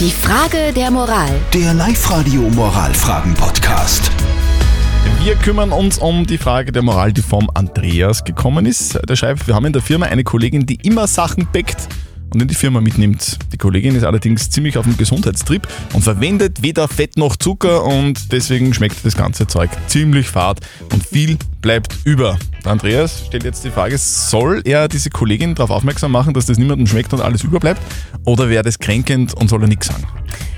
Die Frage der Moral. Der Live-Radio Moralfragen-Podcast. Wir kümmern uns um die Frage der Moral, die vom Andreas gekommen ist. Der schreibt, wir haben in der Firma eine Kollegin, die immer Sachen backt und in die Firma mitnimmt. Die Kollegin ist allerdings ziemlich auf dem Gesundheitstrip und verwendet weder Fett noch Zucker und deswegen schmeckt das ganze Zeug ziemlich fad und viel bleibt über. Der Andreas stellt jetzt die Frage, soll er diese Kollegin darauf aufmerksam machen, dass das niemandem schmeckt und alles überbleibt oder wäre das kränkend und soll er nichts sagen?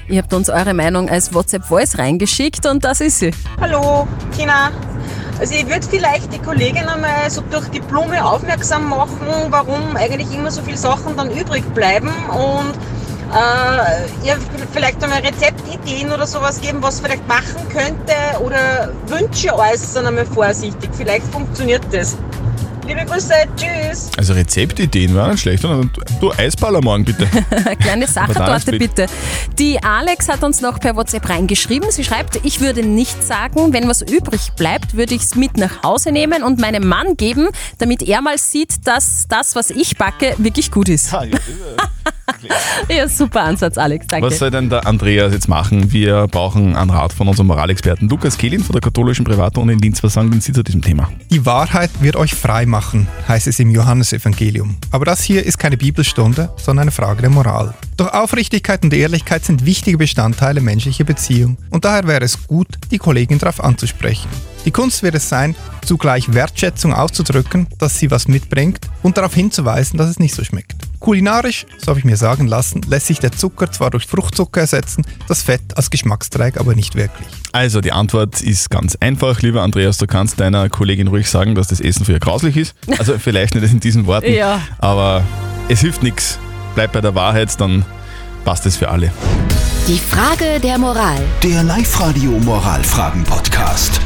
Ihr habt uns eure Meinung als WhatsApp-Voice reingeschickt und das ist sie. Hallo, Tina. Also ich würde vielleicht die Kollegin einmal so durch die Blume aufmerksam machen, warum eigentlich immer so viele Sachen dann übrig bleiben und äh, ihr vielleicht einmal Rezeptideen oder sowas geben, was vielleicht machen könnte oder Wünsche äußern einmal vorsichtig. Vielleicht funktioniert das. Liebe Grüße, tschüss. Also Rezeptideen waren nicht schlecht. oder? Du Eisballer morgen bitte. Kleine Sachertorte bitte. Die Alex hat uns noch per WhatsApp reingeschrieben. Sie schreibt, ich würde nicht sagen, wenn was übrig bleibt, würde ich es mit nach Hause nehmen und meinem Mann geben, damit er mal sieht, dass das, was ich backe, wirklich gut ist. Ah, ja- Ja, super Ansatz, Alex. Danke. Was soll denn der Andreas jetzt machen? Wir brauchen einen Rat von unserem Moralexperten Lukas Kehlin von der katholischen Privatuni in Linz. Was sagen denn Sie zu diesem Thema? Die Wahrheit wird euch frei machen, heißt es im Johannesevangelium. Aber das hier ist keine Bibelstunde, sondern eine Frage der Moral. Doch Aufrichtigkeit und Ehrlichkeit sind wichtige Bestandteile menschlicher Beziehung und daher wäre es gut, die Kollegin darauf anzusprechen. Die Kunst wird es sein, zugleich Wertschätzung auszudrücken, dass sie was mitbringt und darauf hinzuweisen, dass es nicht so schmeckt. Kulinarisch, so habe ich mir sagen lassen, lässt sich der Zucker zwar durch Fruchtzucker ersetzen, das Fett als Geschmacksträger aber nicht wirklich. Also die Antwort ist ganz einfach, lieber Andreas, du kannst deiner Kollegin ruhig sagen, dass das Essen für ihr grauslich ist. Also vielleicht nicht in diesen Worten, Ja. aber es hilft nichts. Bleib bei der Wahrheit, dann passt es für alle. Die Frage der Moral. Der Live-Radio Moralfragen-Podcast.